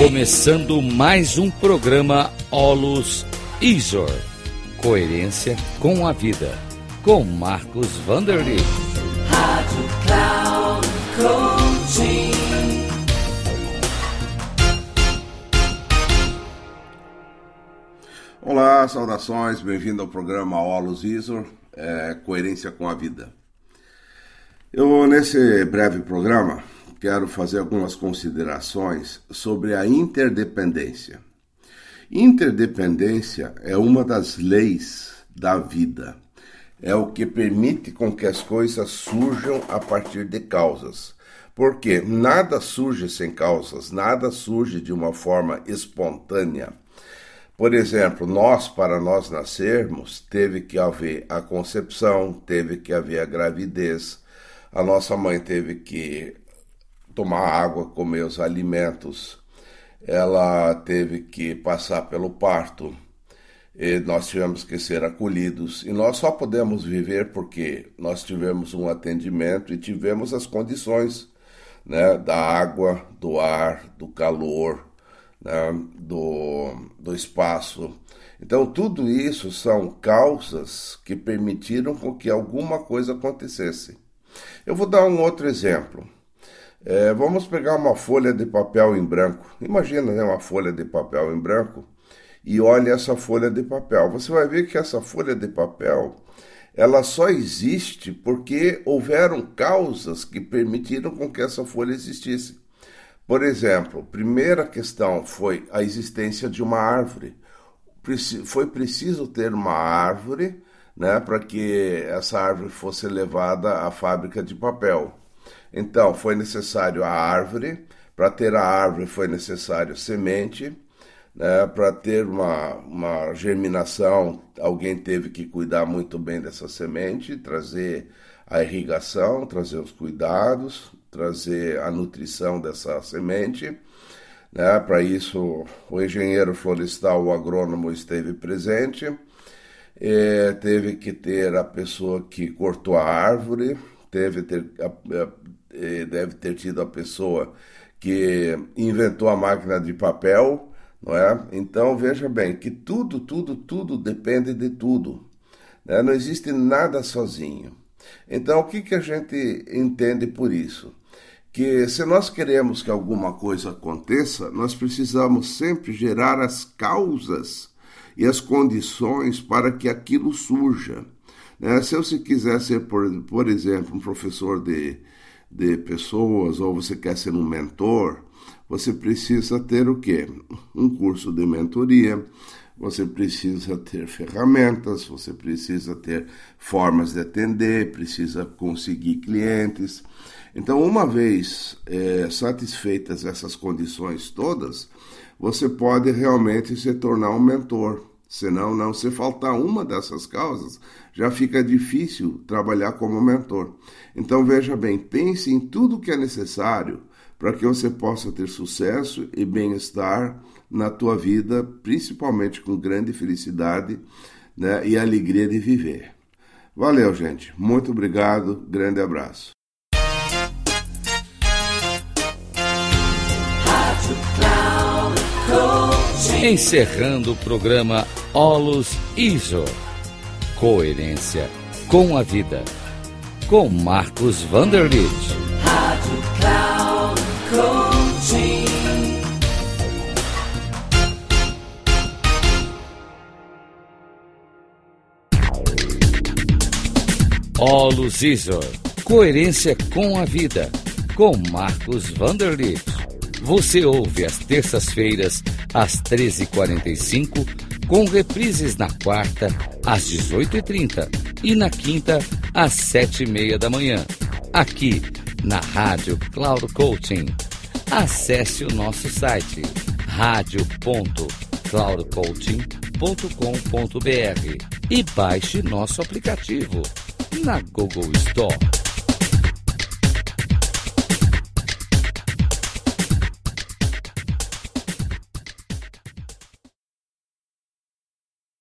Começando mais um programa Olus Isor. Coerência com a vida. Com Marcos Vanderly. Rádio Cloud Coaching. Olá, saudações, bem-vindo ao programa Olus Isor, é, Coerência com a Vida. Eu, nesse breve programa, quero fazer algumas considerações sobre a interdependência. Interdependência é uma das leis da vida. É o que permite com que as coisas surjam a partir de causas. Porque nada surge sem causas, nada surge de uma forma espontânea. Por exemplo, nós, para nós nascermos, teve que haver a concepção, teve que haver a gravidez, a nossa mãe teve que tomar água, comer os alimentos, ela teve que passar pelo parto, nós tivemos que ser acolhidos. E nós só podemos viver porque nós tivemos um atendimento e tivemos as condições né, da água, do ar, do calor, né, do, do espaço. Então, tudo isso são causas que permitiram com que alguma coisa acontecesse. Eu vou dar um outro exemplo. É, vamos pegar uma folha de papel em branco. Imagina né, uma folha de papel em branco e olhe essa folha de papel. Você vai ver que essa folha de papel ela só existe porque houveram causas que permitiram com que essa folha existisse. Por exemplo, primeira questão foi a existência de uma árvore. Foi preciso ter uma árvore né, para que essa árvore fosse levada à fábrica de papel. Então, foi necessário a árvore, para ter a árvore foi necessário semente, né? para ter uma, uma germinação, alguém teve que cuidar muito bem dessa semente, trazer a irrigação, trazer os cuidados, trazer a nutrição dessa semente. Né? Para isso, o engenheiro florestal, o agrônomo, esteve presente. E teve que ter a pessoa que cortou a árvore, teve ter, deve ter tido a pessoa que inventou a máquina de papel, não é? Então veja bem que tudo, tudo, tudo depende de tudo. Né? Não existe nada sozinho. Então o que, que a gente entende por isso? Que se nós queremos que alguma coisa aconteça, nós precisamos sempre gerar as causas e as condições para que aquilo surja. Né? Se você quiser ser, por, por exemplo, um professor de, de pessoas ou você quer ser um mentor, você precisa ter o quê? Um curso de mentoria, você precisa ter ferramentas, você precisa ter formas de atender, precisa conseguir clientes. Então, uma vez é, satisfeitas essas condições todas, você pode realmente se tornar um mentor. Senão, não, se faltar uma dessas causas, já fica difícil trabalhar como mentor. Então, veja bem, pense em tudo que é necessário para que você possa ter sucesso e bem-estar na tua vida, principalmente com grande felicidade né, e alegria de viver. Valeu, gente. Muito obrigado. Grande abraço. Encerrando o programa Olus Iso. Coerência com a vida. Com Marcos Vanderlit. Rádio Cloud Coaching. Olus Isor. Coerência com a vida. Com Marcos Vanderlit. Você ouve às terças-feiras, às 13h45, com reprises na quarta, às 18h30 e na quinta, às 7h30 da manhã. Aqui, na Rádio Cloud Coaching. Acesse o nosso site radio.cloudcoaching.com.br e baixe nosso aplicativo na Google Store.